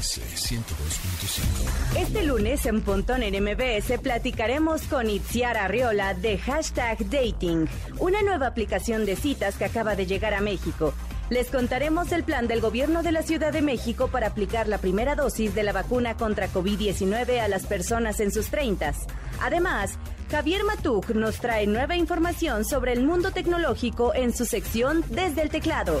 MBS 102.5. Este lunes en Pontón en MBS platicaremos con Itziar Arriola de Hashtag Dating, una nueva aplicación de citas que acaba de llegar a México. Les contaremos el plan del gobierno de la Ciudad de México para aplicar la primera dosis de la vacuna contra COVID-19 a las personas en sus 30. Además, Javier Matuk nos trae nueva información sobre el mundo tecnológico en su sección Desde el Teclado.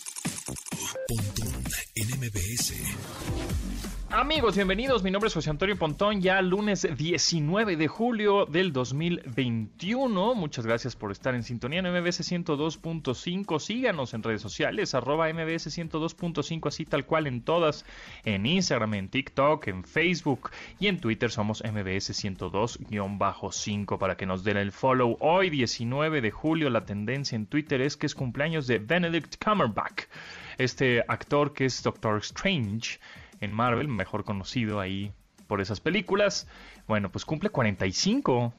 Pontón en MBS. Amigos, bienvenidos. Mi nombre es José Antonio Pontón, ya lunes 19 de julio del 2021. Muchas gracias por estar en sintonía en MBS 102.5. Síganos en redes sociales, arroba MBS 102.5, así tal cual en todas, en Instagram, en TikTok, en Facebook y en Twitter somos MBS 102-5 para que nos den el follow. Hoy, 19 de julio, la tendencia en Twitter es que es cumpleaños de Benedict Cumberbatch, este actor que es Doctor Strange en Marvel, mejor conocido ahí por esas películas. Bueno, pues cumple 45.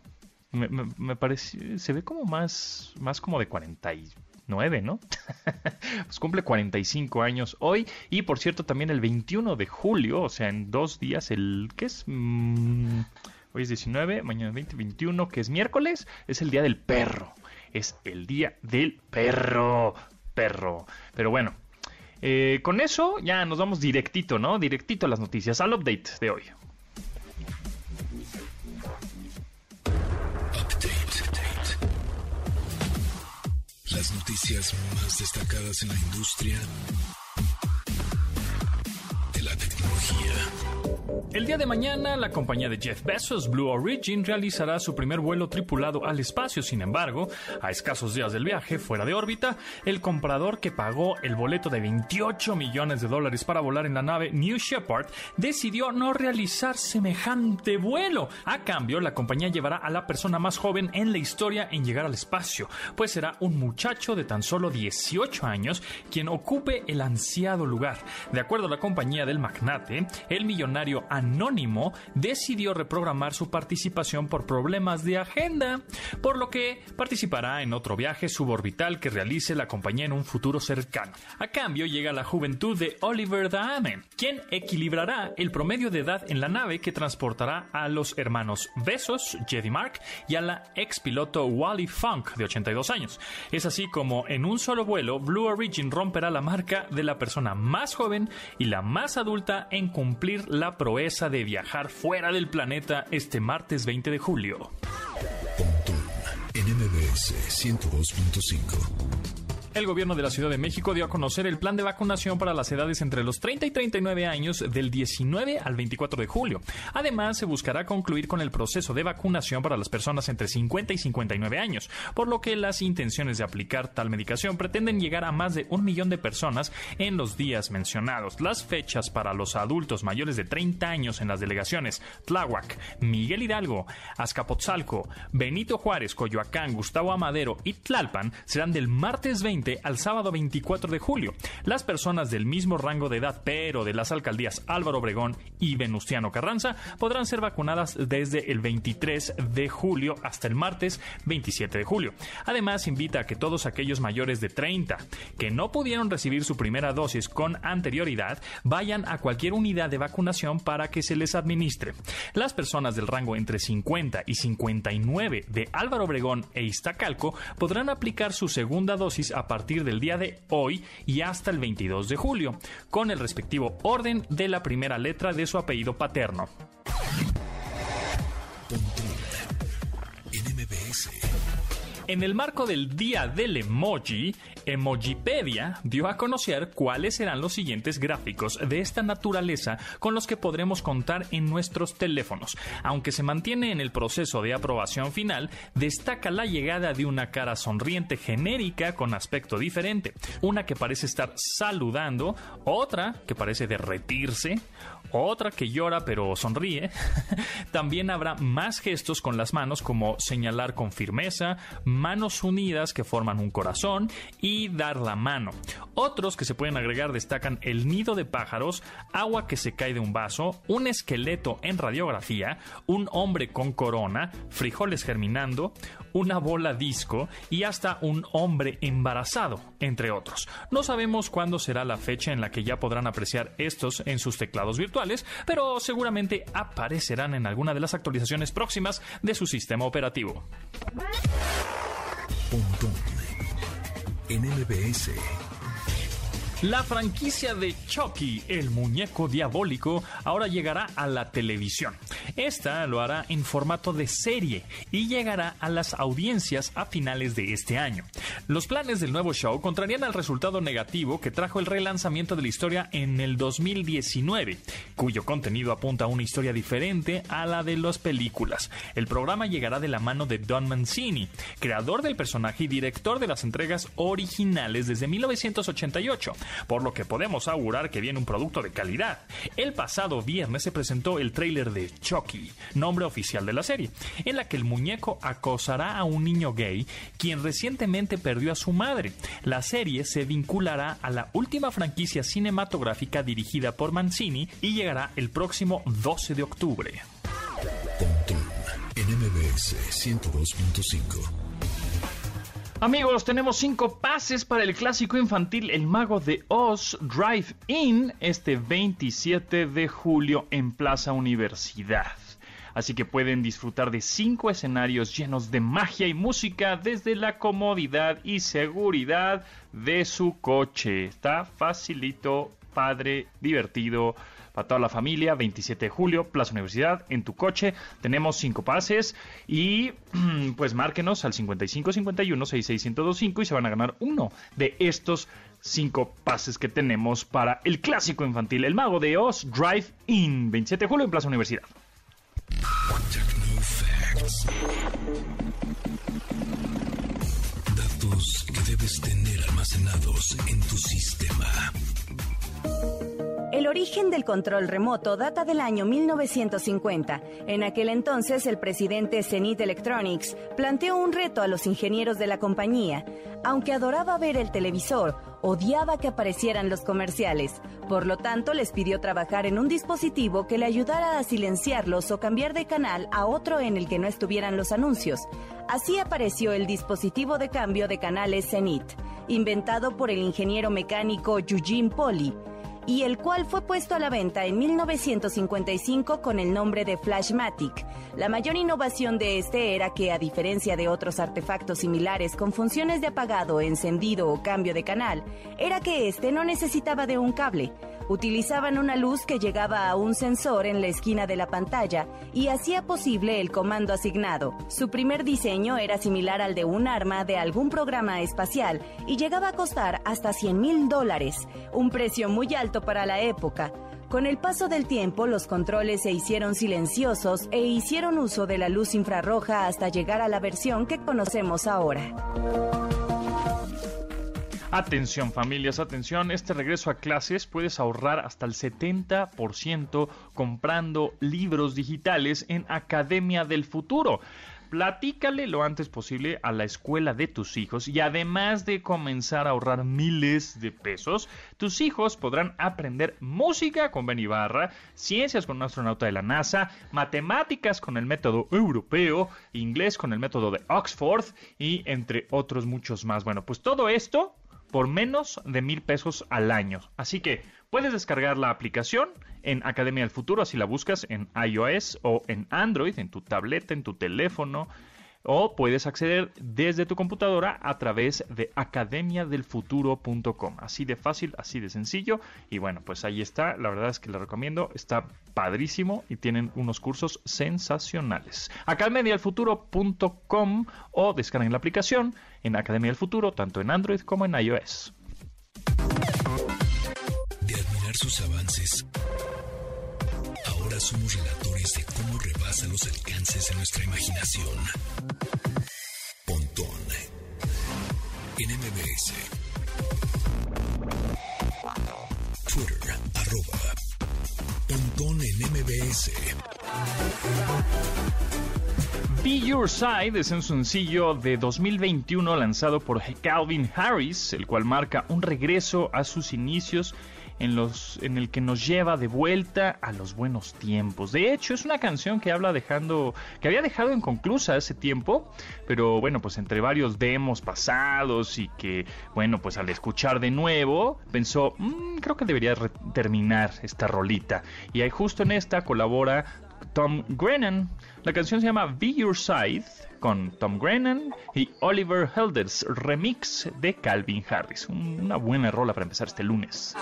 Me, me, parece, se ve como más, más como de 49, ¿no? pues cumple 45 años hoy. Y por cierto, también el 21 de julio, o sea, en dos días, el, ¿qué es? Mm, hoy es 19, mañana 20, 21, que es miércoles, es el día del perro. Es el día del perro. Perro. Pero bueno, eh, con eso ya nos vamos directito, ¿no? Directito a las noticias, al update de hoy. Las noticias más destacadas en la industria El día de mañana, la compañía de Jeff Bezos, Blue Origin, realizará su primer vuelo tripulado al espacio. Sin embargo, a escasos días del viaje, fuera de órbita, el comprador que pagó el boleto de 28 millones de dólares para volar en la nave New Shepard decidió no realizar semejante vuelo. A cambio, la compañía llevará a la persona más joven en la historia en llegar al espacio, pues será un muchacho de tan solo 18 años quien ocupe el ansiado lugar. De acuerdo a la compañía del magnate, el millonario Anónimo decidió reprogramar su participación por problemas de agenda, por lo que participará en otro viaje suborbital que realice la compañía en un futuro cercano. A cambio llega la juventud de Oliver Dahmen, quien equilibrará el promedio de edad en la nave que transportará a los hermanos Besos, Jedi Mark, y a la ex piloto Wally Funk, de 82 años. Es así como en un solo vuelo, Blue Origin romperá la marca de la persona más joven y la más adulta en cumplir la proeza de viajar fuera del planeta este martes 20 de julio. Pontón en MBS 102.5. El gobierno de la Ciudad de México dio a conocer el plan de vacunación para las edades entre los 30 y 39 años del 19 al 24 de julio. Además, se buscará concluir con el proceso de vacunación para las personas entre 50 y 59 años, por lo que las intenciones de aplicar tal medicación pretenden llegar a más de un millón de personas en los días mencionados. Las fechas para los adultos mayores de 30 años en las delegaciones Tláhuac, Miguel Hidalgo, Azcapotzalco, Benito Juárez, Coyoacán, Gustavo Amadero y Tlalpan serán del martes 20 al sábado 24 de julio. Las personas del mismo rango de edad, pero de las alcaldías Álvaro Obregón y Venustiano Carranza, podrán ser vacunadas desde el 23 de julio hasta el martes 27 de julio. Además, invita a que todos aquellos mayores de 30 que no pudieron recibir su primera dosis con anterioridad vayan a cualquier unidad de vacunación para que se les administre. Las personas del rango entre 50 y 59 de Álvaro Obregón e Iztacalco podrán aplicar su segunda dosis a partir del día de hoy y hasta el 22 de julio, con el respectivo orden de la primera letra de su apellido paterno. En el marco del Día del Emoji, Emojipedia dio a conocer cuáles serán los siguientes gráficos de esta naturaleza con los que podremos contar en nuestros teléfonos. Aunque se mantiene en el proceso de aprobación final, destaca la llegada de una cara sonriente genérica con aspecto diferente, una que parece estar saludando, otra que parece derretirse, otra que llora pero sonríe. También habrá más gestos con las manos como señalar con firmeza, manos unidas que forman un corazón y dar la mano. Otros que se pueden agregar destacan el nido de pájaros, agua que se cae de un vaso, un esqueleto en radiografía, un hombre con corona, frijoles germinando, una bola disco y hasta un hombre embarazado, entre otros. No sabemos cuándo será la fecha en la que ya podrán apreciar estos en sus teclados virtuales, pero seguramente aparecerán en alguna de las actualizaciones próximas de su sistema operativo. La franquicia de Chucky, el muñeco diabólico, ahora llegará a la televisión. Esta lo hará en formato de serie y llegará a las audiencias a finales de este año. Los planes del nuevo show contrarían al resultado negativo que trajo el relanzamiento de la historia en el 2019, cuyo contenido apunta a una historia diferente a la de las películas. El programa llegará de la mano de Don Mancini, creador del personaje y director de las entregas originales desde 1988 por lo que podemos augurar que viene un producto de calidad. El pasado viernes se presentó el tráiler de Nombre oficial de la serie, en la que el muñeco acosará a un niño gay quien recientemente perdió a su madre. La serie se vinculará a la última franquicia cinematográfica dirigida por Mancini y llegará el próximo 12 de octubre. en MBS 102.5. Amigos, tenemos cinco pases para el clásico infantil El Mago de Oz Drive In este 27 de julio en Plaza Universidad. Así que pueden disfrutar de cinco escenarios llenos de magia y música desde la comodidad y seguridad de su coche. Está facilito, padre, divertido para toda la familia, 27 de julio, Plaza Universidad, en tu coche. Tenemos cinco pases y pues márquenos al 5551 66125 y se van a ganar uno de estos cinco pases que tenemos para el clásico infantil, El Mago de Oz Drive In, 27 de julio en Plaza Universidad. Datos que debes tener almacenados en tu sistema. El origen del control remoto data del año 1950. En aquel entonces, el presidente Zenith Electronics planteó un reto a los ingenieros de la compañía. Aunque adoraba ver el televisor, odiaba que aparecieran los comerciales. Por lo tanto, les pidió trabajar en un dispositivo que le ayudara a silenciarlos o cambiar de canal a otro en el que no estuvieran los anuncios. Así apareció el dispositivo de cambio de canales Zenith, inventado por el ingeniero mecánico Eugene Poli y el cual fue puesto a la venta en 1955 con el nombre de Flashmatic. La mayor innovación de este era que, a diferencia de otros artefactos similares con funciones de apagado, encendido o cambio de canal, era que este no necesitaba de un cable. Utilizaban una luz que llegaba a un sensor en la esquina de la pantalla y hacía posible el comando asignado. Su primer diseño era similar al de un arma de algún programa espacial y llegaba a costar hasta 100 mil dólares, un precio muy alto para la época. Con el paso del tiempo, los controles se hicieron silenciosos e hicieron uso de la luz infrarroja hasta llegar a la versión que conocemos ahora. Atención familias, atención, este regreso a clases puedes ahorrar hasta el 70% comprando libros digitales en Academia del Futuro platícale lo antes posible a la escuela de tus hijos y además de comenzar a ahorrar miles de pesos, tus hijos podrán aprender música con Ben Ibarra, ciencias con un astronauta de la NASA, matemáticas con el método europeo, inglés con el método de Oxford y entre otros muchos más. Bueno, pues todo esto por menos de mil pesos al año. Así que puedes descargar la aplicación en Academia del Futuro, así la buscas en iOS o en Android, en tu tableta, en tu teléfono, o puedes acceder desde tu computadora a través de academiadelfuturo.com. Así de fácil, así de sencillo. Y bueno, pues ahí está. La verdad es que le recomiendo. Está padrísimo y tienen unos cursos sensacionales. academiadelfuturo.com o descarguen la aplicación en Academia del Futuro, tanto en Android como en iOS. De admirar sus avances Ahora somos relatores de cómo rebasa los alcances de nuestra imaginación. Pontón en MBS. Twitter, arroba Pontón MBS. Be Your Side es un sencillo de 2021 lanzado por Calvin Harris, el cual marca un regreso a sus inicios en, los, en el que nos lleva de vuelta a los buenos tiempos. De hecho, es una canción que habla dejando, que había dejado inconclusa hace tiempo, pero bueno, pues entre varios demos pasados y que, bueno, pues al escuchar de nuevo, pensó, mm, creo que debería terminar esta rolita. Y ahí justo en esta colabora Tom Grennan. La canción se llama Be Your Side con Tom Grennan y Oliver Helders, remix de Calvin Harris. Una buena rola para empezar este lunes.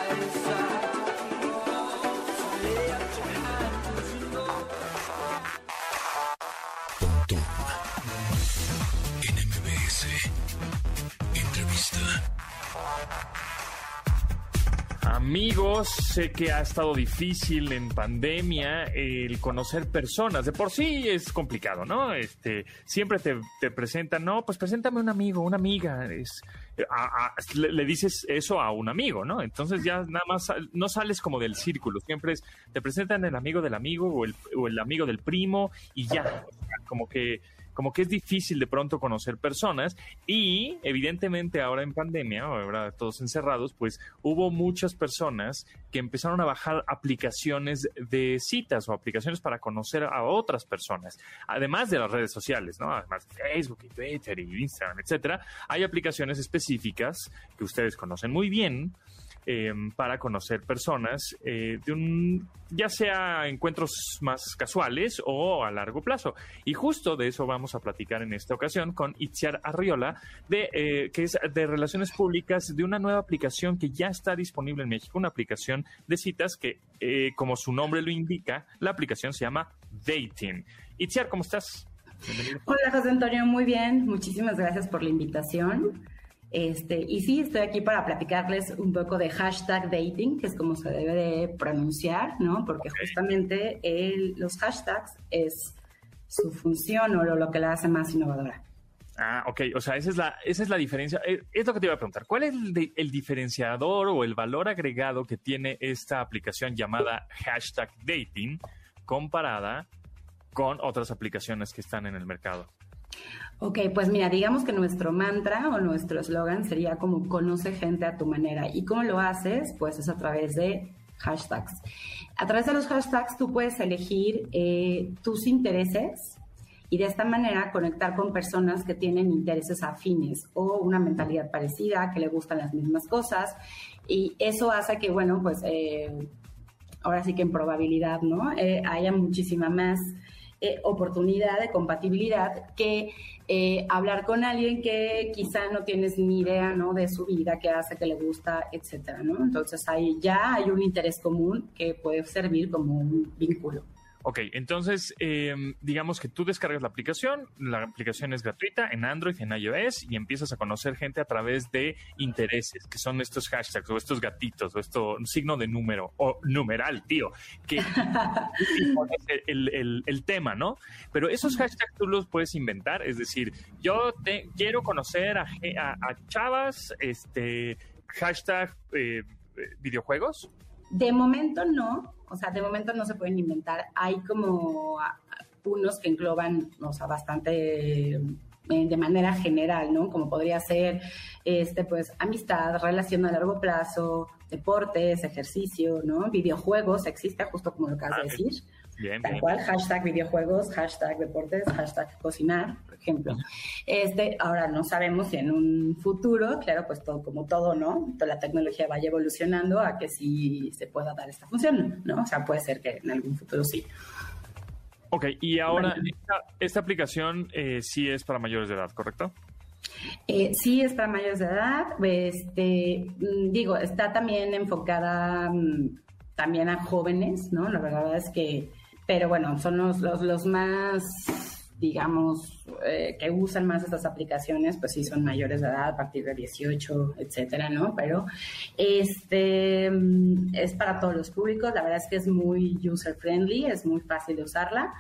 Amigos, sé que ha estado difícil en pandemia el conocer personas. De por sí es complicado, ¿no? Este, siempre te, presentan, no, pues preséntame un amigo, una amiga. Es, le, dices eso a un amigo, ¿no? Entonces ya nada más no sales como del círculo. Siempre es, te presentan el amigo del amigo o el, o el amigo del primo y ya, como que como que es difícil de pronto conocer personas y evidentemente ahora en pandemia, ahora todos encerrados, pues hubo muchas personas que empezaron a bajar aplicaciones de citas o aplicaciones para conocer a otras personas, además de las redes sociales, ¿no? Además de Facebook y Twitter y Instagram, etcétera, hay aplicaciones específicas que ustedes conocen muy bien Em, para conocer personas, eh, de un, ya sea encuentros más casuales o a largo plazo. Y justo de eso vamos a platicar en esta ocasión con Itziar Arriola, de, eh, que es de Relaciones Públicas, de una nueva aplicación que ya está disponible en México, una aplicación de citas que, eh, como su nombre lo indica, la aplicación se llama Dating. Itziar, ¿cómo estás? Hola José Antonio, muy bien. Muchísimas gracias por la invitación. Este, y sí, estoy aquí para platicarles un poco de hashtag dating, que es como se debe de pronunciar, ¿no? Porque justamente los hashtags es su función o lo, que la hace más innovadora. Ah, ok. O sea, esa es la, esa es la diferencia. Eh, es lo que te iba a preguntar. ¿Cuál es el, el, diferenciador o el valor agregado que tiene esta aplicación llamada hashtag dating comparada con otras aplicaciones que están en el mercado? Ok, pues mira, digamos que nuestro mantra o nuestro eslogan sería como conoce gente a tu manera. ¿Y cómo lo haces? Pues es a través de hashtags. A través de los hashtags tú puedes elegir eh, tus intereses y de esta manera conectar con personas que tienen intereses afines o una mentalidad parecida, que le gustan las mismas cosas. Y eso hace que, bueno, pues eh, ahora sí que en probabilidad, ¿no? Eh, haya muchísima más eh, oportunidad de compatibilidad que eh, hablar con alguien que quizá no tienes ni idea ¿no? de su vida, qué hace, qué le gusta, etcétera, ¿no? Entonces ahí ya hay un interés común que puede servir como un vínculo. Ok, entonces em, digamos que tú descargas la aplicación, la aplicación es gratuita en Android, en iOS y empiezas a conocer gente a través de intereses, que son estos hashtags o estos gatitos o esto signo de número o numeral, tío, que el, el, tema, ¿no? Pero esos hashtags tú los puedes inventar, es decir, yo te, quiero conocer a, a, chavas, este, hashtag eh, videojuegos. De momento no, o sea, de momento no se pueden inventar. Hay como unos que engloban, o sea, bastante eh, de manera general, ¿no? Como podría ser, este, pues, amistad, relación a largo plazo, deportes, ejercicio, ¿no? Videojuegos, existe justo como lo acabas de ah, decir. Bien, Tal cual, hashtag videojuegos, hashtag deportes, hashtag cocinar, ejemplo. Este, ahora no sabemos si en un futuro, claro, pues todo, como todo, ¿no? Toda la tecnología vaya evolucionando a que sí se pueda dar esta función, ¿no? O sea, puede ser que en algún futuro sí. Ok, y ahora, esta, aplicación eh, sí es para mayores de edad, ¿correcto? Eh, sí, es para mayores de edad. Este, mm, digo, está también enfocada mm, también a jóvenes, ¿no? La verdad es que pero bueno, son los, los, más, digamos, eh, que usan más estas aplicaciones, pues sí son mayores de edad, a partir de 18, etcétera, ¿no? Pero este mm, es para todos los públicos, la verdad es que es muy user friendly, es muy fácil de usarla.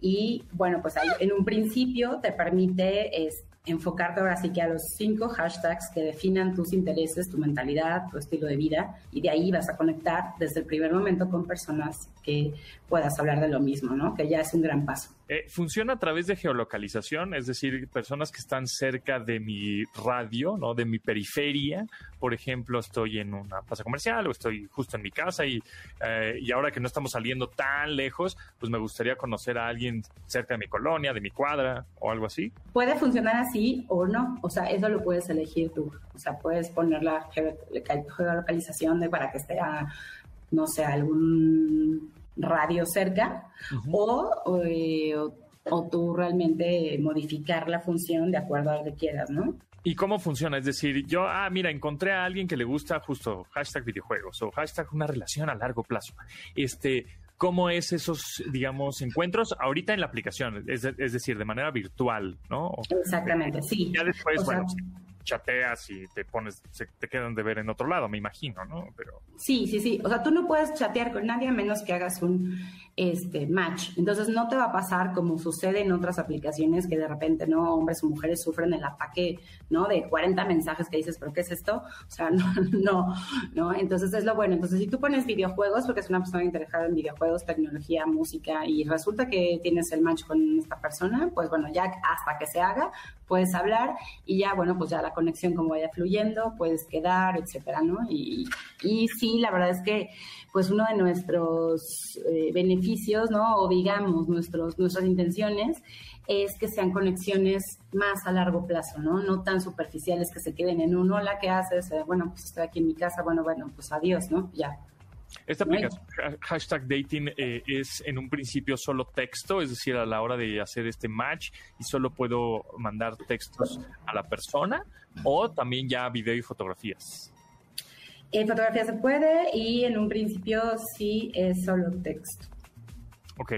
Y bueno, pues ahí, en un principio te permite enfocarte ahora sí que a los cinco hashtags que definan tus intereses, tu mentalidad, tu estilo de vida, y de ahí vas a conectar desde el primer momento con personas que puedas hablar de lo mismo, ¿no? Que ya es un gran paso. Eh, funciona a través de geolocalización, es decir, personas que están cerca de mi radio, ¿no? De mi periferia. Por ejemplo, estoy en una plaza comercial o estoy justo en mi casa y, eh, y ahora que no estamos saliendo tan lejos, pues me gustaría conocer a alguien cerca de mi colonia, de mi cuadra o algo así. Puede funcionar así o no, o sea, eso lo puedes elegir tú. O sea, puedes poner la geolocalización de para que esté a, no sé, algún radio cerca eh, o, o, tú realmente modificar la función de acuerdo a lo que quieras, ¿no? ¿Y cómo funciona? Es decir, yo, ah, mira, encontré a alguien que le gusta justo hashtag videojuegos o hashtag una relación a largo plazo. Este, ¿Cómo es esos, digamos, encuentros ahorita en la aplicación? Es, decir, de manera virtual, ¿no? Exactamente, sí. Ya después, bueno, chateas y te pones, se te quedan de ver en otro lado, me imagino, ¿no? Pero... Sí, sí, sí. O sea, tú no puedes chatear con nadie a menos que hagas un este, match. Entonces no te va a pasar como sucede en otras aplicaciones que de repente, ¿no? Hombres o mujeres sufren el ataque, ¿no? De 40 mensajes que dices, ¿pero qué es esto? O sea, no, no, ¿no? Entonces es lo bueno. Entonces si tú pones videojuegos, porque es una persona interesada en videojuegos, tecnología, música, y resulta que tienes el match con esta persona, pues bueno, ya hasta que se haga, puedes hablar y ya, bueno, pues ya la conexión como vaya fluyendo, puedes quedar, etcétera, ¿no? Y, y sí, la verdad es que pues uno de nuestros eh, beneficios, ¿no? O digamos, nuestros, nuestras intenciones es que sean conexiones más a largo plazo, ¿no? No tan superficiales que se queden en un hola, ¿qué haces? Eh, bueno, pues estoy aquí en mi casa, bueno, bueno, pues adiós, ¿no? Ya. Esta aplicación, hashtag dating, eh, es en un principio solo texto, es decir, a la hora de hacer este match y solo puedo mandar textos a la persona o también ya video y fotografías. En fotografía se puede y en un principio sí es solo texto. Ok,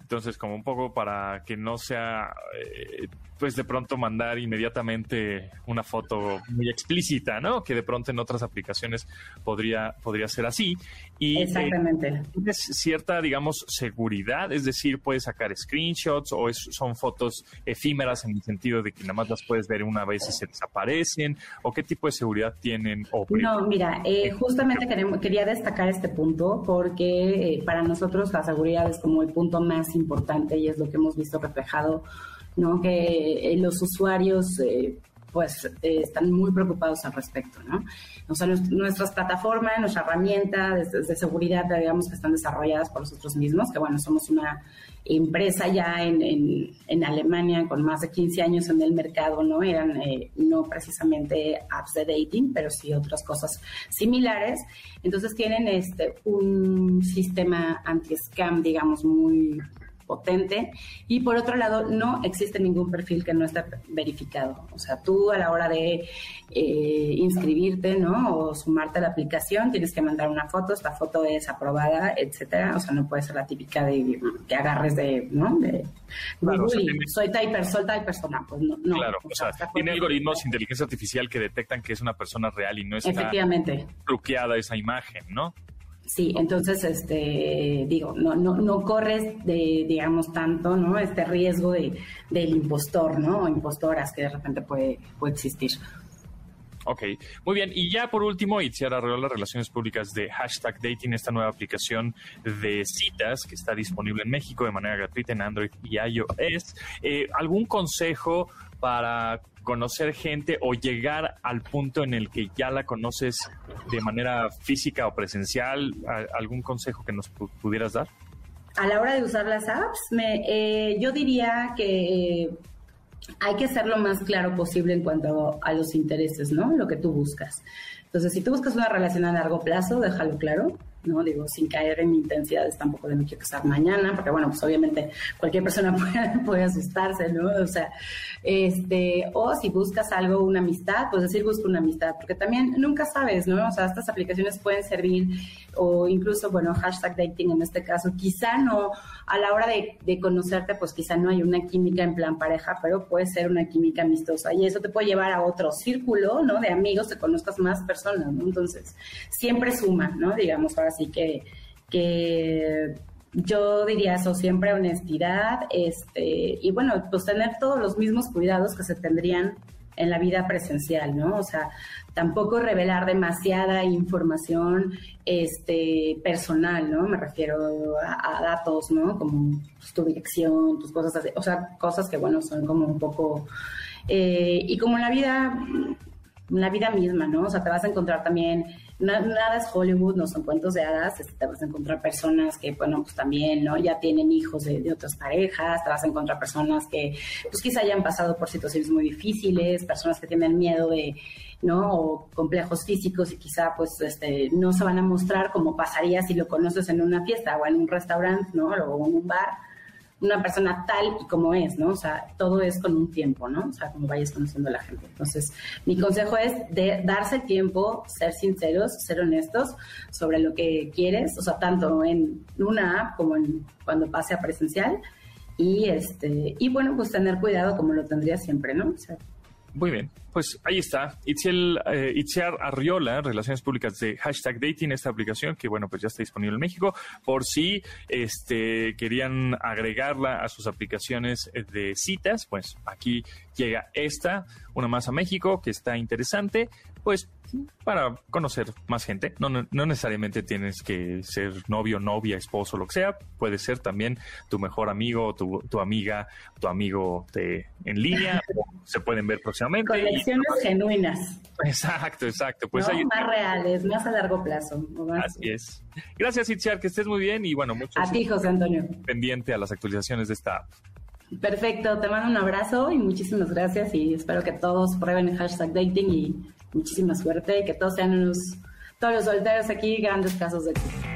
entonces como un poco para que no sea eh, pues de pronto mandar inmediatamente una foto muy explícita, ¿no? Que de pronto en otras aplicaciones podría, podría ser así. Y, eh, Exactamente. tienes cierta, digamos, seguridad, es decir, puedes sacar screenshots o son fotos efímeras en el sentido de que nada más las puedes ver una vez y se desaparecen, o qué tipo de seguridad tienen. no, mira, eh, justamente queremos, quería destacar este punto porque eh, para nosotros la seguridad es como el punto más importante y es lo que hemos visto reflejado ¿no? Que eh, los usuarios eh, pues eh, están muy preocupados al respecto, ¿no? O sea, nuestras plataformas, nuestra herramienta de, seguridad, digamos que están desarrolladas por nosotros mismos, que bueno, somos una empresa ya en, en, Alemania con más de 15 años en el mercado, ¿no? Eran no precisamente apps de dating, pero sí otras cosas similares. Entonces tienen este un sistema anti-scam, digamos, muy potente. Y por otro lado, no existe ningún perfil que no esté verificado. O sea, tú a la hora de eh, inscribirte, ¿no? O sumarte a la aplicación, tienes que mandar una foto, esta foto es aprobada, etcétera. O sea, no puede ser la típica de que agarres de, ¿no? De, soy typer, soy tal persona. Pues no, Claro, o, sea, tiene algoritmos de inteligencia artificial que detectan que es una persona real y no está Efectivamente. truqueada esa imagen, ¿no? Sí, entonces, este, digo, no, no, no corres de, digamos, tanto, ¿no? Este riesgo de, del impostor, ¿no? O impostoras que de repente puede, puede existir. Ok, muy bien. Y ya por último, Itziar Arreola, relaciones públicas de Hashtag Dating, esta nueva aplicación de citas que está disponible en México de manera gratuita en Android y iOS. Eh, ¿Algún consejo para conocer gente o llegar al punto en el que ya la conoces de manera física o presencial? ¿Algún consejo que nos pudieras dar? A la hora de usar las apps, me, eh, yo diría que hay que ser lo más claro posible en cuanto a los intereses, ¿no? Lo que tú buscas. Entonces, si tú buscas una relación a largo plazo, déjalo claro. ¿No? Digo, sin caer en intensidades tampoco de no quiero casar mañana, porque bueno, pues obviamente cualquier persona puede, asustarse, ¿no? O sea, este, o si buscas algo, una amistad, pues decir busca una amistad, porque también nunca sabes, ¿no? O sea, estas aplicaciones pueden servir, o incluso, bueno, hashtag dating en este caso, quizá no, a la hora de, de conocerte, pues quizá no hay una química en plan pareja, pero puede ser una química amistosa, y eso te puede llevar a otro círculo, ¿no? De amigos, te conozcas más personas, ¿no? Entonces, siempre suma, ¿no? Digamos, ahora así que, que yo diría eso, siempre honestidad, este, y bueno, pues tener todos los mismos cuidados que se tendrían en la vida presencial, ¿no? O sea, tampoco revelar demasiada información este, personal, ¿no? Me refiero a, datos, ¿no? Como pues, tu dirección, tus cosas así, o sea, cosas que, bueno, son como un poco... Eh, y como la vida, la vida misma, ¿no? O sea, te vas a encontrar también nada es Hollywood, no son cuentos de hadas, este, te vas a encontrar personas que, bueno, pues también, ¿no? Ya tienen hijos de, otras parejas, te vas a encontrar personas que, pues quizá hayan pasado por situaciones muy difíciles, personas que tienen miedo de, ¿no? O complejos físicos y quizá, pues, este, no se van a mostrar como pasaría si lo conoces en una fiesta o en un restaurante, ¿no? O en un bar una persona tal y como es, ¿no? O sea, todo es con un tiempo, ¿no? O sea, como vayas conociendo a la gente. Entonces, mi consejo es de darse tiempo, ser sinceros, ser honestos sobre lo que quieres, o sea, tanto en una app como en cuando pase a presencial. Y este, y bueno, pues tener cuidado como lo tendría siempre, ¿no? O sea, muy bien, pues ahí está. Itziel, eh, Itziar Arriola, Relaciones Públicas de Hashtag Dating, esta aplicación que, bueno, pues ya está disponible en México. Por si este, querían agregarla a sus aplicaciones de citas, pues aquí llega esta, una más a México, que está interesante. Pues para conocer más gente. No, no, necesariamente tienes que ser novio, novia, esposo, lo que sea. Puede ser también tu mejor amigo, tu, tu amiga, tu amigo de, en línea. se pueden ver próximamente. Conexiones genuinas. Exacto, exacto. Pues más reales, más a largo plazo. Así es. Gracias, Itziar, que estés muy bien y bueno, mucho A ti, José Antonio. Pendiente a las actualizaciones de esta app. Perfecto, te mando un abrazo y muchísimas gracias y espero que todos prueben el hashtag dating y muchísima suerte y que todos sean unos, todos los solteros aquí grandes casos de éxito.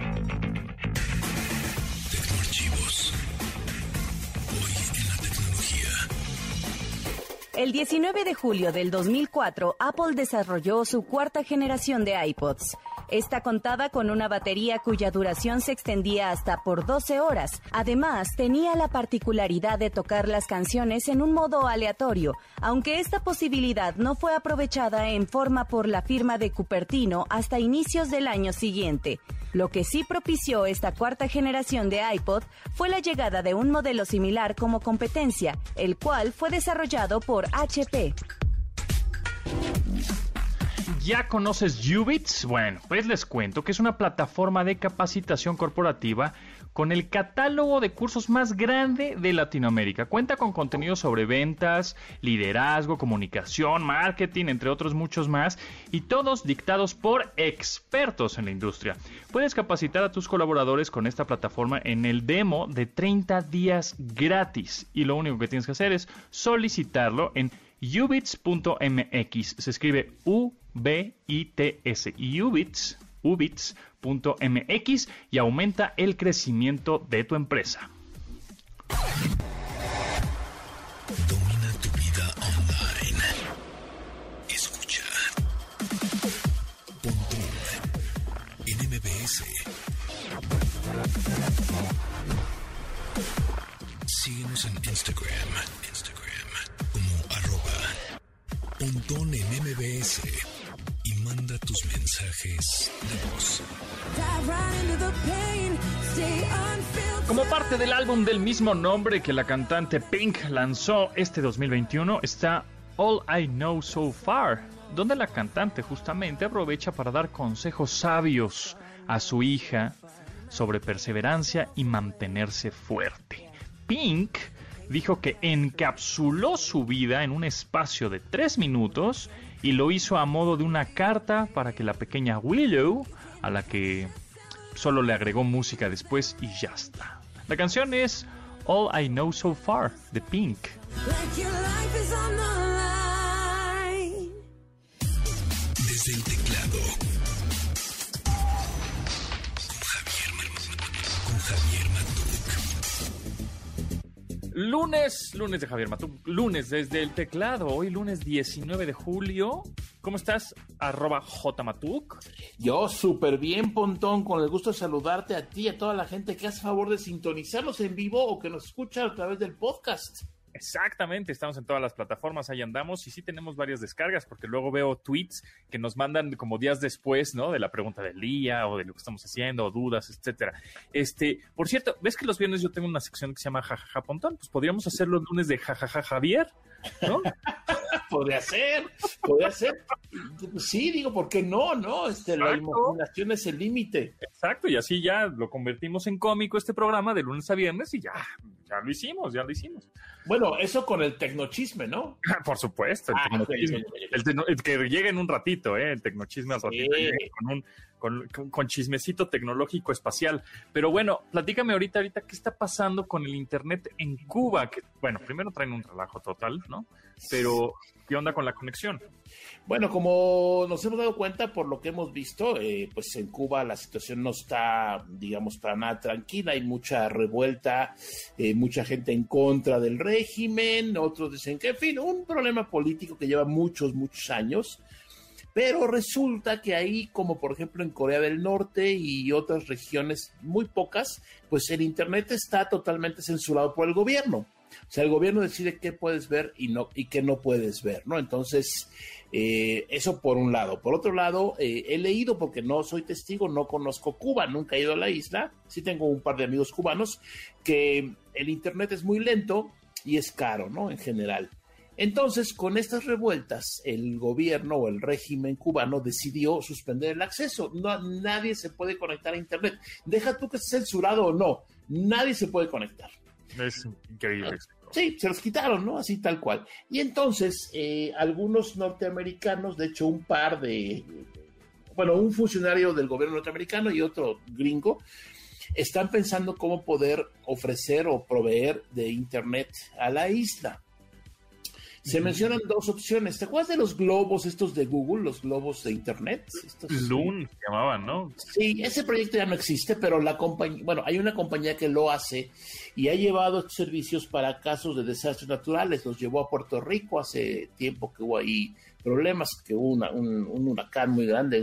El 19 de julio del 2004, Apple desarrolló su cuarta generación de iPods. Esta contaba con una batería cuya duración se extendía hasta por 12 horas. Además, tenía la particularidad de tocar las canciones en un modo aleatorio, aunque esta posibilidad no fue aprovechada en forma por la firma de Cupertino hasta inicios del año siguiente. Lo que sí propició esta cuarta generación de iPod fue la llegada de un modelo similar como competencia, el cual fue desarrollado por HP. ¿Ya conoces Ubits? Bueno, pues les cuento que es una plataforma de capacitación corporativa con el catálogo de cursos más grande de Latinoamérica. Cuenta con contenido sobre ventas, liderazgo, comunicación, marketing, entre otros muchos más, y todos dictados por expertos en la industria. Puedes capacitar a tus colaboradores con esta plataforma en el demo de 30 días gratis. Y lo único que tienes que hacer es solicitarlo en ubits.mx. Se escribe U-B-I-T-S. Ubits, ubits.mx y aumenta el crecimiento de tu empresa. Domina tu vida online. Escucha. En MBS. Síguenos en Instagram Pontón en MBS y manda tus mensajes de voz. Como parte del álbum del mismo nombre que la cantante Pink lanzó este 2021 está All I Know So Far, donde la cantante justamente aprovecha para dar consejos sabios a su hija sobre perseverancia y mantenerse fuerte. Pink dijo que encapsuló su vida en un espacio de tres minutos y lo hizo a modo de una carta para que la pequeña Willow, a la que solo le agregó música después y ya está. La canción es All I Know So Far de Pink. Desde el teclado Lunes, lunes de Javier Matú, lunes desde el teclado, hoy lunes 19 de julio. ¿Cómo estás? Arroba Jmatuk. Yo súper bien, Pontón, con el gusto de saludarte a ti y a toda la gente que hace favor de sintonizarnos en vivo o que nos escucha a través del podcast. Exactamente, estamos en todas las plataformas, ahí andamos y sí tenemos varias descargas porque luego veo tweets que nos mandan como días después, ¿no? De la pregunta del día o de lo que estamos haciendo o dudas, etcétera. Este, por cierto, ¿ves que los viernes yo tengo una sección que se llama Jajaja Pontón? Pues podríamos hacer los lunes de Jajaja Javier, ¿no? podría ser, podría ser. Sí, digo, ¿por qué no? No, este, la imaginación es el límite. Exacto, y así ya lo convertimos en cómico este programa de lunes a viernes y ya, ya lo hicimos, ya lo hicimos. Bueno, eso con el tecnochisme, ¿no? Por supuesto, el, ah, el, que llegue en un ratito, ¿eh? El tecnochisme al ratito, con un con, chismecito tecnológico espacial. Pero bueno, platícame ahorita, ahorita, ¿qué está pasando con el Internet en Cuba? Que, bueno, primero traen un relajo total, ¿no? Pero, ¿qué onda con la conexión? Bueno, como nos hemos dado cuenta por lo que hemos visto, eh, pues en Cuba la situación no está, digamos, para nada tranquila, hay mucha revuelta, eh, mucha gente en contra del régimen, otros dicen que, en fin, un problema político que lleva muchos, muchos años. Pero resulta que ahí, como por ejemplo en Corea del Norte y otras regiones muy pocas, pues el Internet está totalmente censurado por el gobierno. O sea, el gobierno decide qué puedes ver y, no, y qué no puedes ver, ¿no? Entonces, eh, eso por un lado. Por otro lado, eh, he leído, porque no soy testigo, no conozco Cuba, nunca he ido a la isla, sí tengo un par de amigos cubanos, que el Internet es muy lento y es caro, ¿no? En general. Entonces, con estas revueltas, el gobierno o el régimen cubano decidió suspender el acceso. No, nadie se puede conectar a Internet. Deja tú que esté censurado o no, nadie se puede conectar. Es increíble. Sí, se los quitaron, ¿no? Así tal cual. Y entonces, eh, algunos norteamericanos, de hecho, un par de, bueno, un funcionario del gobierno norteamericano y otro gringo, están pensando cómo poder ofrecer o proveer de Internet a la isla. Se mencionan dos opciones. ¿Te acuerdas de los globos estos de Google, los globos de Internet? Estos, Loon se llamaban, ¿no? Sí, ese proyecto ya no existe, pero la compañía, bueno, hay una compañía que lo hace y ha llevado estos servicios para casos de desastres naturales. Los llevó a Puerto Rico hace tiempo que hubo ahí problemas, que hubo un, huracán muy grande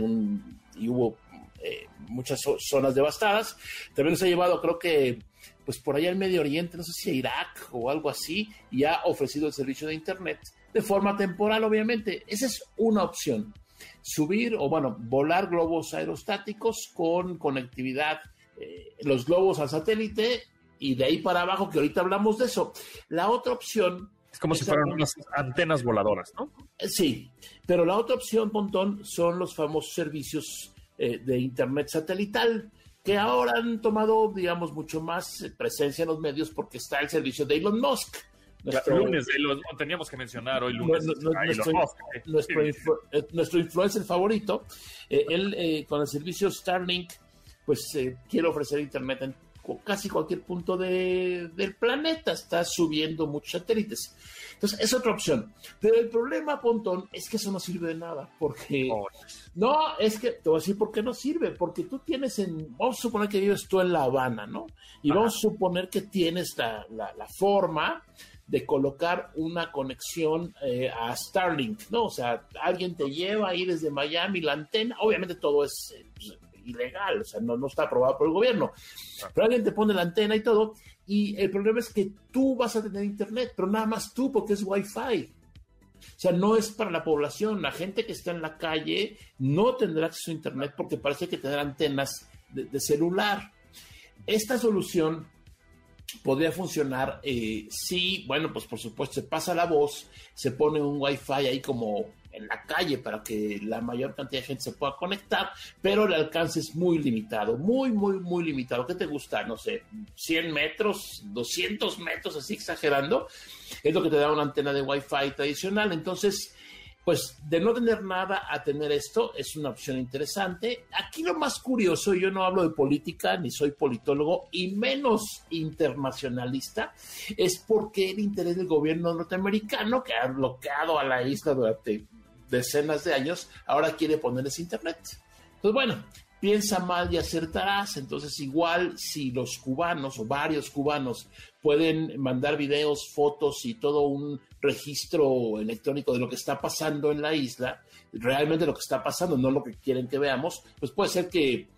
y hubo eh, muchas zonas devastadas. También se ha llevado, creo que pues por allá en Medio Oriente, no sé si a Irak o algo así, y ha ofrecido el servicio de Internet de forma temporal, obviamente. Esa es una opción. Subir o, bueno, volar globos aerostáticos con conectividad, eh, los globos al satélite y de ahí para abajo, que ahorita hablamos de eso. La otra opción... Es como si fueran unas antenas voladoras, ¿no? Eh, sí, pero la otra opción, Pontón, son los famosos servicios eh, de Internet satelital que ahora han tomado, digamos, mucho más presencia en los medios porque está el servicio de Elon Musk. Nuestro, lunes, teníamos que mencionar hoy lunes. nuestro, eh, nuestro, influencer favorito, eh, él eh, con el servicio Starlink, pues quiere ofrecer internet en casi cualquier punto del planeta, está subiendo muchos satélites. Entonces, es otra opción. Pero el problema, Pontón, es que eso no sirve de nada, porque... Oh, no, es que te voy a decir por qué no sirve, porque tú tienes en... Vamos a suponer que vives tú en La Habana, ¿no? Y vamos a suponer que tienes la, la, forma de colocar una conexión eh, a Starlink, ¿no? O sea, alguien te lleva ahí desde Miami la antena, obviamente todo es eh, pues, ilegal, o sea, no, no está aprobado por el gobierno, pero alguien te pone la antena y todo, y el problema es que tú vas a tener internet, pero nada más tú porque es Wi-Fi. O sea, no es para la población. La gente que está en la calle no tendrá acceso a internet porque parece que tener antenas de, celular. Esta solución podría funcionar eh, si, bueno, pues por supuesto se pasa la voz, se pone un Wi-Fi ahí como en la calle para que la mayor cantidad de gente se pueda conectar, pero el alcance es muy limitado, muy, muy, muy limitado. ¿Qué te gusta? No sé, 100 metros, 200 metros, así exagerando, es lo que te da una antena de Wi-Fi tradicional. Entonces, pues de no tener nada a tener esto es una opción interesante. Aquí lo más curioso, yo no hablo de política ni soy politólogo y menos internacionalista, es porque el interés del gobierno norteamericano, que ha bloqueado a la isla durante decenas de años, ahora quiere ponerles internet. Pues bueno, piensa mal y acertarás. Entonces, igual si los cubanos o varios cubanos pueden mandar videos, fotos y todo un registro electrónico de lo que está pasando en la isla, realmente lo que está pasando, no lo que quieren que veamos, pues puede ser que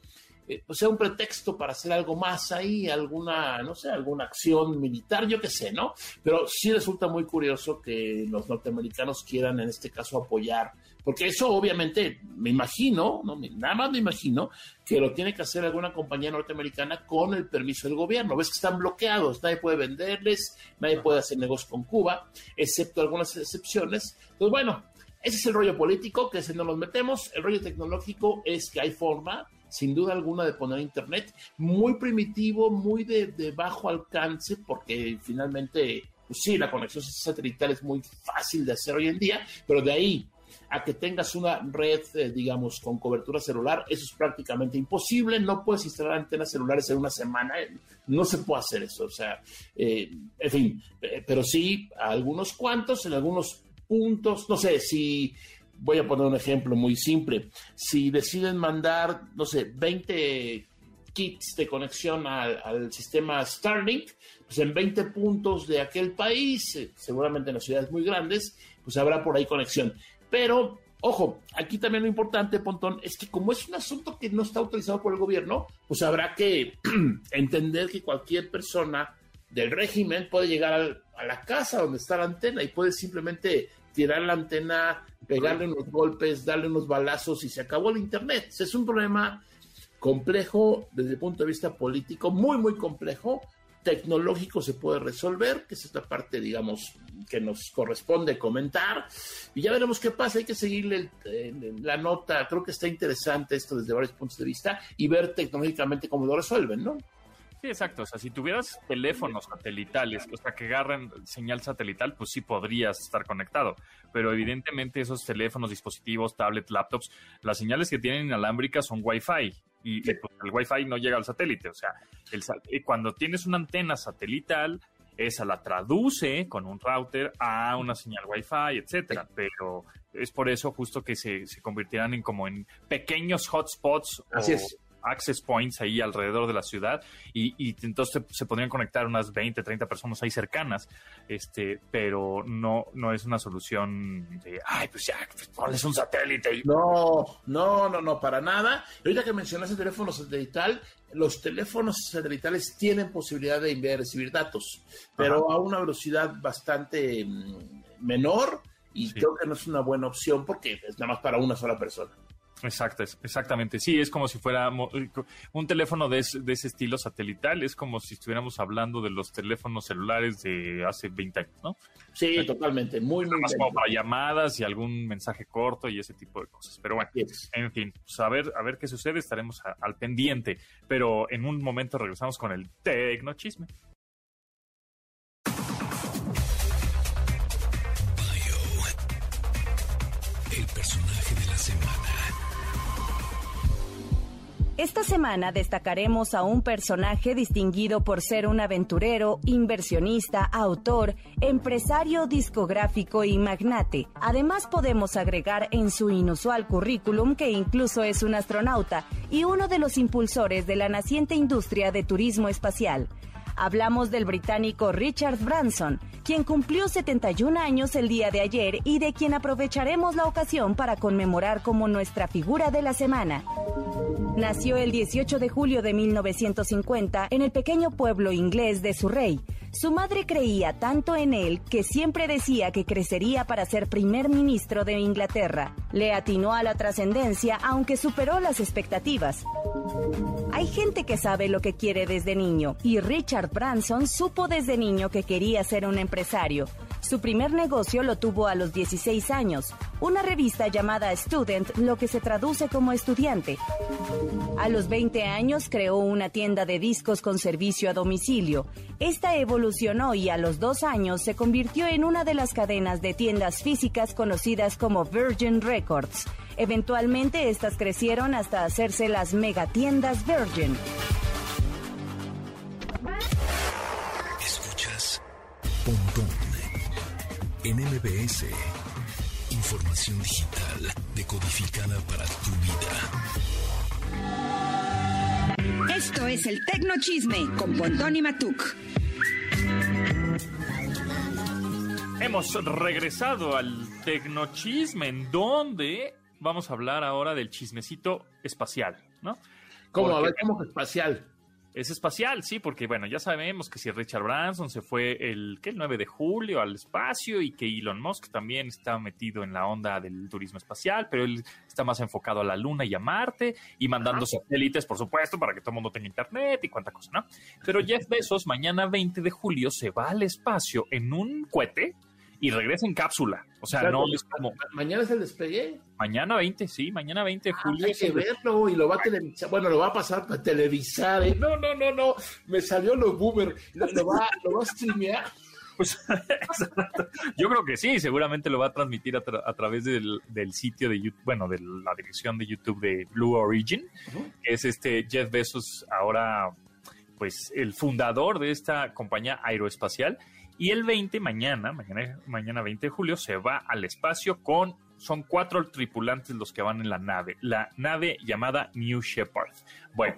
eh, pues sea un pretexto para hacer algo más ahí, alguna, no sé, alguna acción militar, yo qué sé, ¿no? Pero sí resulta muy curioso que los norteamericanos quieran en este caso apoyar, porque eso obviamente, me imagino, no, nada más me imagino, que lo tiene que hacer alguna compañía norteamericana con el permiso del gobierno. Ves que están bloqueados, nadie puede venderles, nadie puede hacer negocio con Cuba, excepto algunas excepciones. Pues bueno, ese es el rollo político, que si no nos metemos. El rollo tecnológico es que hay forma, sin duda alguna, de poner Internet muy primitivo, muy de, bajo alcance, porque finalmente, pues sí, la conexión satelital es muy fácil de hacer hoy en día, pero de ahí a que tengas una red, eh, digamos, con cobertura celular, eso es prácticamente imposible. No puedes instalar antenas celulares en una semana, no se puede hacer eso. O sea, eh, en fin, eh, pero sí, algunos cuantos, en algunos puntos, no sé, si voy a poner un ejemplo muy simple, si deciden mandar, no sé, 20 kits de conexión al, sistema Starlink, pues en 20 puntos de aquel país, eh, seguramente en las ciudades muy grandes, pues habrá por ahí conexión. Pero, ojo, aquí también lo importante, Pontón, es que como es un asunto que no está autorizado por el gobierno, pues habrá que entender que cualquier persona del régimen puede llegar a la casa donde está la antena y puede simplemente tirar la antena, pegarle unos golpes, darle unos balazos y se acabó el Internet. Es un problema complejo desde el punto de vista político, muy, muy complejo. Tecnológico se puede resolver, que es esta parte, digamos, que nos corresponde comentar. Y ya veremos qué pasa. Hay que seguirle la nota. Creo que está interesante esto desde varios puntos de vista y ver tecnológicamente cómo lo resuelven, ¿no? Sí, exacto. O sea, si tuvieras teléfonos satelitales, o sea, que agarren señal satelital, pues sí podrías estar conectado. Pero evidentemente esos teléfonos, dispositivos, tablets, laptops, las señales que tienen inalámbricas son Wi-Fi. Y, pues, el Wi-Fi no llega al satélite. O sea, el, cuando tienes una antena satelital, esa la traduce con un router a una señal Wi-Fi, etcétera. Pero es por eso justo que se, se convirtieran en como en pequeños hotspots. Así es access points ahí alrededor de la ciudad y, entonces se, podrían conectar unas 20, 30 personas ahí cercanas, este, pero no, no es una solución de, ay, pues ya, pues un satélite. No, no, no, no, para nada. Ahorita que mencionaste teléfono satelital, los teléfonos satelitales tienen posibilidad de enviar y recibir datos, pero a una velocidad bastante mm, menor y creo que no es una buena opción porque es nada más para una sola persona. Exacto, exactamente. Sí, es como si fuera un teléfono de, ese estilo satelital, es como si estuviéramos hablando de los teléfonos celulares de hace 20 años, ¿no? Sí, totalmente, muy, muy Más como para llamadas y algún mensaje corto y ese tipo de cosas. Pero bueno, en fin, pues a ver, a ver qué sucede, estaremos al pendiente. Pero en un momento regresamos con el tecnochisme. Esta semana destacaremos a un personaje distinguido por ser un aventurero, inversionista, autor, empresario discográfico y magnate. Además podemos agregar en su inusual currículum que incluso es un astronauta y uno de los impulsores de la naciente industria de turismo espacial. Hablamos del británico Richard Branson, quien cumplió 71 años el día de ayer y de quien aprovecharemos la ocasión para conmemorar como nuestra figura de la semana. Nació el 18 de julio de 1950 en el pequeño pueblo inglés de Surrey. Su madre creía tanto en él que siempre decía que crecería para ser primer ministro de Inglaterra. Le atinó a la trascendencia aunque superó las expectativas. Hay gente que sabe lo que quiere desde niño y Richard Branson supo desde niño que quería ser un empresario. Su primer negocio lo tuvo a los 16 años, una revista llamada Student, lo que se traduce como estudiante. A los 20 años creó una tienda de discos con servicio a domicilio. Esta evolucionó y a los dos años se convirtió en una de las cadenas de tiendas físicas conocidas como Virgin Records. Eventualmente estas crecieron hasta hacerse las megatiendas Virgin. Escuchas Pontón en MBS. Información digital decodificada para tu vida. Esto es el Tecnochisme con Pontón y Matuk. Hemos regresado al Tecnochisme, en donde vamos a hablar ahora del chismecito espacial, ¿no? ¿Cómo? A ver, ¿cómo que espacial? Es espacial, sí, porque bueno, ya sabemos que si Richard Branson se fue el, ¿qué? el 9 de julio al espacio y que Elon Musk también está metido en la onda del turismo espacial, pero él está más enfocado a la Luna y a Marte y mandando satélites, por supuesto, para que todo el mundo tenga internet y cuánta cosa, ¿no? Pero Jeff Bezos mañana 20 de julio se va al espacio en un cohete y regresa en cápsula. O sea, no es como. ¿Mañana es el despegue? Mañana 20, sí, mañana 20 de Ah, julio. hay que verlo y lo va a televisar. Bueno, lo va a pasar a televisar. ¿eh? No, no, no, no. Me salió lo boomer. Lo, lo va, lo va a streamear. Pues. Yo creo que sí, seguramente lo va a transmitir a, tra- a través del, del sitio de YouTube, bueno, de la dirección de YouTube de Blue Origin, que es este Jeff Bezos, ahora, pues, el fundador de esta compañía aeroespacial. Y el 20, mañana, mañana, mañana 20 de julio, se va al espacio con, son cuatro tripulantes los que van en la nave, la nave llamada New Shepard. Bueno,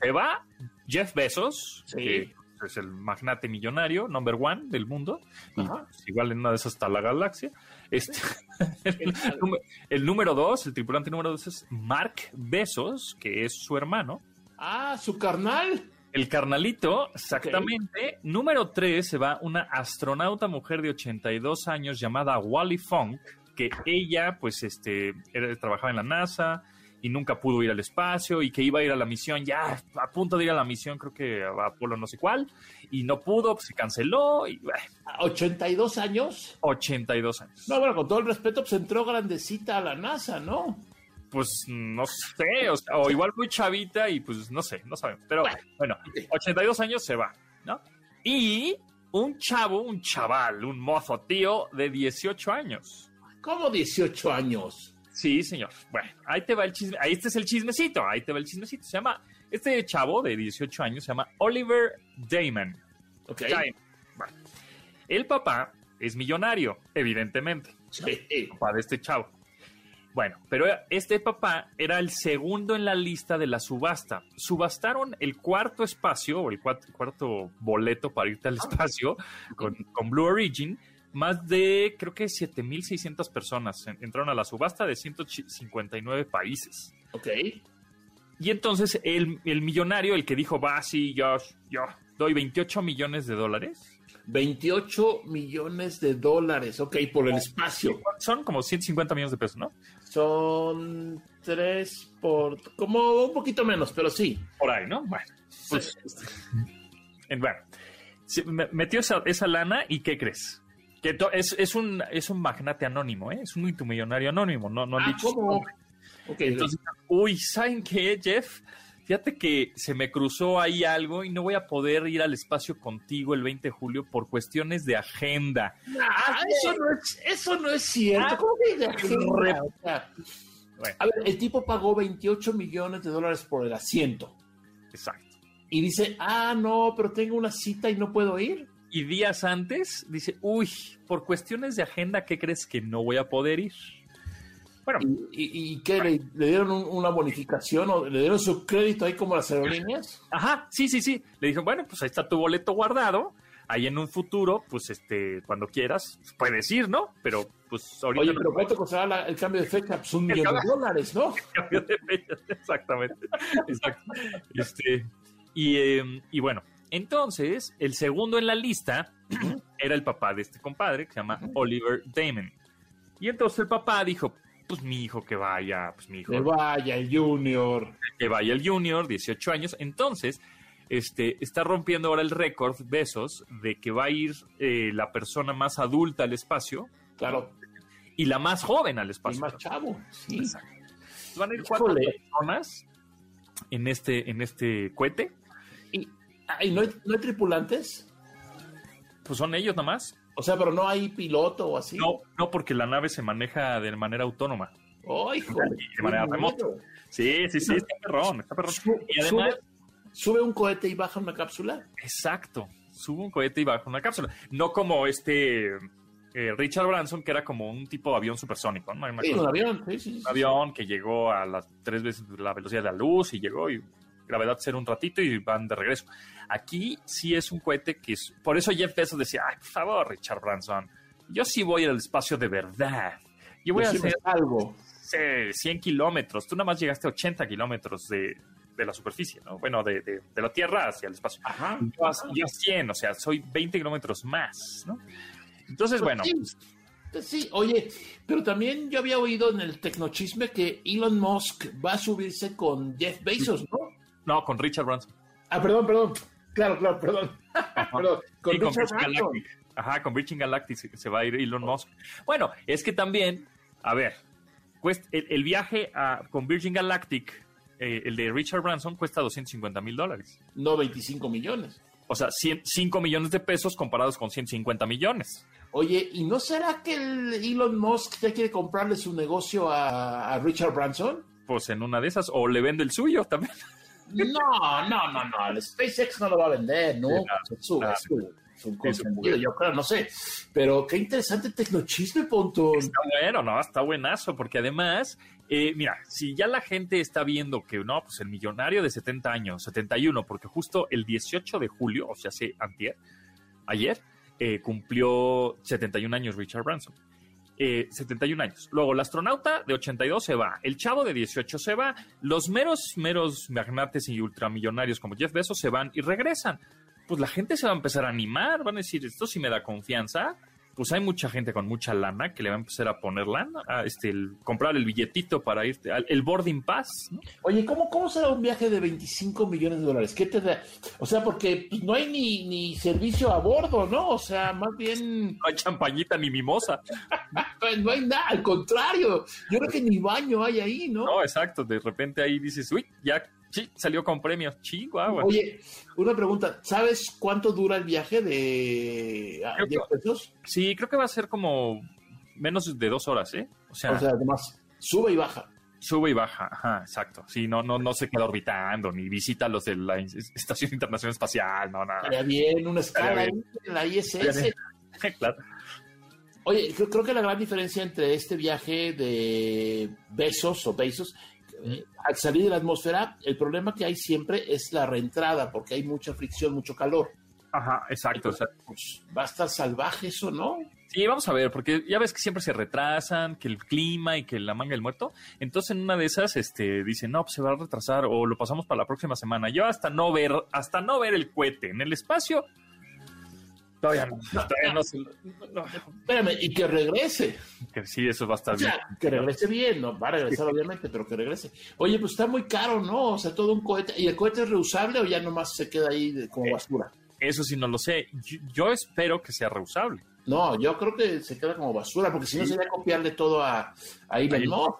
se va Jeff Bezos, Sí. que es el magnate millonario, number one del mundo, y pues, igual en una de esas está la galaxia. Este, el, el número dos, el tripulante número dos es Mark Bezos, que es su hermano. Ah, su carnal. El carnalito, exactamente. Número tres se va una astronauta mujer de 82 años llamada Wally Funk, que ella, pues, este, era- trabajaba en la NASA y nunca pudo ir al espacio y que iba a ir a la misión, ya a punto de ir a la misión, creo que a Apolo no sé cuál, y no pudo, pues, se canceló y bueno, ¿A 82 años. 82 años. No, bueno, con todo el respeto, pues entró grandecita a la NASA, ¿no? Pues no sé, o, sea, o igual muy chavita y pues no sé, no sabemos. Pero bueno, 82 años se va, ¿no? Y un chavo, un chaval, un mozo tío de 18 años. ¿Cómo 18 años? Sí, señor. Bueno, ahí te va el chisme. Ahí este es el chismecito. Ahí te va el chismecito. Se llama, este chavo de 18 años se llama Oliver Damon. Ok. Damon. Bueno, el papá es millonario, evidentemente. Sí. papá de este chavo. Bueno, pero este papá era el segundo en la lista de la subasta. Subastaron el cuarto espacio, o el cuarto boleto para irte al espacio con, con Blue Origin. Más de, creo que 7.600 personas en- entraron a la subasta de 159 países. Ok. Y entonces el, el millonario, el que dijo, va, sí, yo, yo doy 28 millones de dólares. 28 millones de dólares. Ok, por el espacio. Son como 150 millones de pesos, ¿no? Son tres por. como un poquito menos, pero sí. Por ahí, ¿no? Bueno, pues, bueno, metió esa, esa lana y ¿qué crees? Que es, es, un, es un magnate anónimo, ¿eh? Es un multimillonario anónimo, no, no han Ah, dicho ¿cómo? nombre. Ok, Entonces, uy, ¿saben qué, Jeff? Fíjate que se me cruzó ahí algo y no voy a poder ir al espacio contigo el 20 de julio por cuestiones de agenda. Ah, eso, no es, eso no es cierto. Ah, ¿Cómo que de agenda? O sea, Bueno, a ver, el tipo pagó 28 millones de dólares por el asiento. exacto. Y dice, ah, no, pero tengo una cita y no puedo ir. Y días antes dice, uy, por cuestiones de agenda, ¿qué crees que no voy a poder ir? Bueno, ¿Y, y, qué? ¿Le, le dieron un- una bonificación o le dieron su crédito ahí como las aerolíneas? Ajá, sí, sí, sí. Le dije, bueno, pues ahí está tu boleto guardado. Ahí en un futuro, pues este, cuando quieras, puedes ir, ¿no? Pero pues ahorita Oye, pero ¿cuánto costará la- el cambio de fecha? Pues un millón de dólares, ¿no? cambio de fecha. Exactamente. Exacto. Este, y, eh, y bueno, entonces, el segundo en la lista era el papá de este compadre, que se llama Oliver Damon. Y entonces el papá dijo, pues mi hijo que vaya, pues mi hijo Que vaya, el Junior. que vaya el Junior, 18 años. Entonces, este, está rompiendo ahora el récord, Besos, de que va a ir eh, la persona más adulta al espacio Claro, y la más joven al espacio. más chavo. Sí. Van a ir cuatro Híjole. personas en este, en este cohete. Y, ah, ¿y no, hay, no hay tripulantes? Pues son ellos nomás. O sea, pero no hay piloto o así. No, no, porque la nave se maneja de manera autónoma. ¡Ay, joder! De manera remota. Sí, sí, sí, está perrón, está perrón. Su- Y además, sube, sube un cohete y baja una cápsula. Exacto. Sube un cohete y baja una cápsula. No como este eh, Richard Branson, que era como un tipo de avión supersónico. ¿no? Sí, un avión. Sí, sí, sí. Un avión que llegó a las tres veces la velocidad de la luz y llegó y gravedad cero un ratito y van de regreso. Aquí sí es un cohete que es... Por eso Jeff Bezos decía, ay, por favor, Richard Branson, yo sí voy al espacio de verdad. Yo voy Yo a sí hacer salgo. sé, 100 kilómetros. Tú nada más llegaste a 80 kilómetros de, de la superficie, ¿no? Bueno, de, de, la Tierra hacia el espacio. Ajá. Yo, a, 100, o sea, soy 20 kilómetros más, ¿no? Entonces, bueno. Pues, pues sí, oye, pero también yo había oído en el tecnochisme que Elon Musk va a subirse con Jeff Bezos, ¿no? No, con Richard Branson. Ah, perdón, perdón. Claro, claro, perdón. con, Richard Branson. Ajá, con Virgin Galactic se va a ir Elon Musk. Bueno, es que también, a ver, el, viaje a, con Virgin Galactic, eh, el de Richard Branson, cuesta 250 mil dólares. No 25 millones. O sea, 5 millones de pesos comparados con 150 millones. Oye, ¿y no será que el Elon Musk ya quiere comprarle su negocio a, Richard Branson? Pues en una de esas, o le vende el suyo también. No, no, no, no, el SpaceX no lo va a vender, ¿no? yo creo, no sé. Pero qué interesante tecnochisme, Pontón. Está bueno, ¿no? Está buenazo, porque además, eh, mira, si ya la gente está viendo que, no, pues el millonario de 70 años, 71, porque justo el 18 de julio, o sea, hace antier, ayer, eh, cumplió 71 años Richard Branson. 71 eh, años. Luego, el astronauta de 82 se va, el chavo de 18 se va, los meros, meros magnates y ultramillonarios como Jeff Bezos se van y regresan pues la gente se va a empezar a animar, van a decir, esto sí me da confianza. Pues hay mucha gente con mucha lana que le va a empezar a poner lana, a este, comprar el billetito para irte, el boarding pass. Oye, ¿cómo, ¿cómo será un viaje de 25 millones de dólares? ¿Qué te da? O sea, porque pues, no hay ni, ni servicio a bordo, ¿no? O sea, más bien... No hay champañita ni mimosa. Pues, no hay nada, al contrario. Yo creo que ni baño hay ahí, ¿no? No, exacto. De repente ahí dices, uy, ya Sí, salió con premios. Chihuahua. Oye, una pregunta. ¿Sabes cuánto dura el viaje de 10 pesos? Sí, creo que va a ser como menos de dos horas, ¿eh? O sea, además, sube y baja. Sube y baja, ajá, exacto. Sí, no, no, no se queda orbitando, ni visita los de la Estación Internacional Espacial, no, nada. Estaría bien, una escala en la ISS. claro. Oye, creo, creo, que la gran diferencia entre este viaje de Besos o Besos al salir de la atmósfera, el problema que hay siempre es la reentrada, porque hay mucha fricción, mucho calor. Ajá, exacto. Pues, va a estar salvaje eso, ¿no? Sí, vamos a ver, porque ya ves que siempre se retrasan, que el clima y que la manga del muerto. Entonces, en una de esas, este, dicen, no, pues se va a retrasar o lo pasamos para la próxima semana. Yo hasta no ver, hasta no ver el cohete en el espacio, Todavía no. Todavía no, Espérame, y que regrese. Que sí, eso va a estar bien. Que regrese bien, no va a regresar obviamente, pero que regrese. Oye, pues está muy caro, ¿no? O sea, todo un cohete. ¿Y el cohete es reusable o ya nomás se queda ahí como eh, basura? Eso sí no lo sé. Yo, espero que sea reusable. No, yo creo que se queda como basura, porque si no sería copiarle todo a, a Elon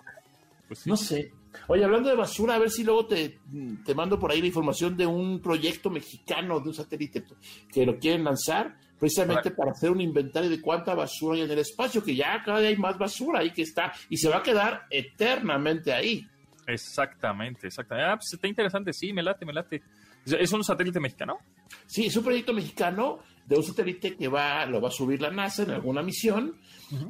Pues No sé. Oye, hablando de basura, a ver si luego te, te mando por ahí la información de un proyecto mexicano de un satélite que lo quieren lanzar precisamente para hacer un inventario de cuánta basura hay en el espacio, que ya cada día hay más basura ahí que está y se va a quedar eternamente ahí. Exactamente, exactamente. Ah, pues está interesante, sí, me late, me late. ¿Es un satélite mexicano? Sí, es un proyecto mexicano de un satélite que va, lo va a subir la NASA en alguna misión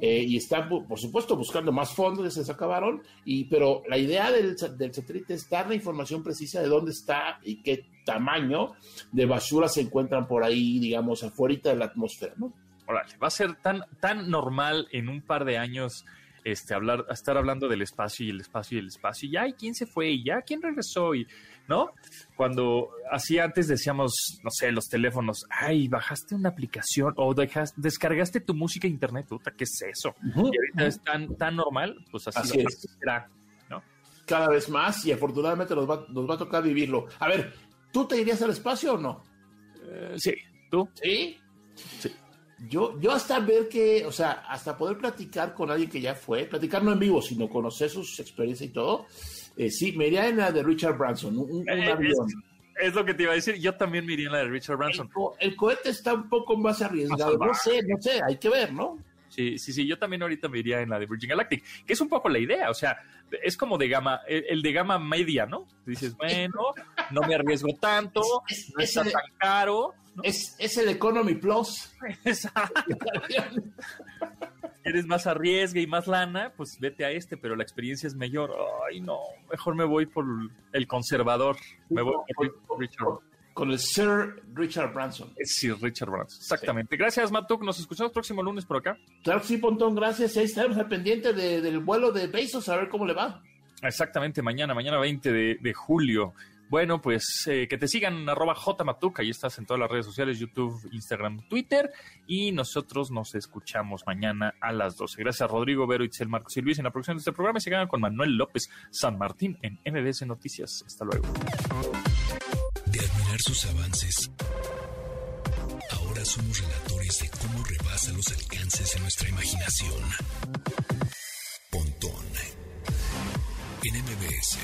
eh, y está, por supuesto, buscando más fondos que se les acabaron, y, pero la idea del, del satélite es dar la información precisa de dónde está y qué tamaño de basura se encuentran por ahí, digamos, afuera de la atmósfera, ¿no? Órale, va a ser tan, tan normal en un par de años este, hablar, estar hablando del espacio y el espacio y el espacio, y ya, ¿y quién se fue? ¿Y ya quién regresó? Y, ¿no? Cuando así antes decíamos, no sé, los teléfonos, ay, bajaste una aplicación o dejaste, descargaste tu música a internet, puta, ¿qué es eso? y ahorita es tan, tan normal, pues así, será, ¿no? Cada vez más y afortunadamente nos va, nos va a tocar vivirlo. A ver, ¿Tú te irías al espacio o no? Eh, sí, ¿tú? ¿Sí? Sí. Yo, yo hasta ver que, o sea, hasta poder platicar con alguien que ya fue, platicar no en vivo, sino conocer sus experiencias y todo, eh, sí, me iría en la de Richard Branson, un, eh, avión. Es, lo que te iba a decir, yo también me iría en la de Richard Branson. El, cohete está un poco más arriesgado, no sé, no sé, hay que ver, ¿no? Sí, sí, sí, yo también ahorita me iría en la de Virgin Galactic, que es un poco la idea, o sea, es como de gama, el, de gama media, ¿no? Dices, bueno, no me arriesgo tanto, no está tan caro. Es, es el Economy Plus. Eres más arriesgue y más lana, pues vete a este, pero la experiencia es mayor. Ay, no, mejor me voy por el conservador. Me voy por Richard con el Sir Richard Branson. Sir Richard Branson, exactamente. Gracias, Matuk. Nos escuchamos próximo lunes por acá. Claro que sí, Pontón, gracias. Ahí estaremos al pendiente del vuelo de Bezos, a ver cómo le va. Exactamente, mañana, mañana 20 de, julio. Bueno, pues eh, que te sigan arroba jmatuc, ahí estás en todas las redes sociales, YouTube, Instagram, Twitter, y nosotros nos escuchamos mañana a las 12. Gracias Rodrigo Vero, Itzel, Marcos y Luis en la producción de este programa y se quedan con Manuel López San Martín en MBS Noticias. Hasta luego. De admirar sus avances, ahora somos relatores de cómo rebasa los alcances de nuestra imaginación. Pontón en MBS.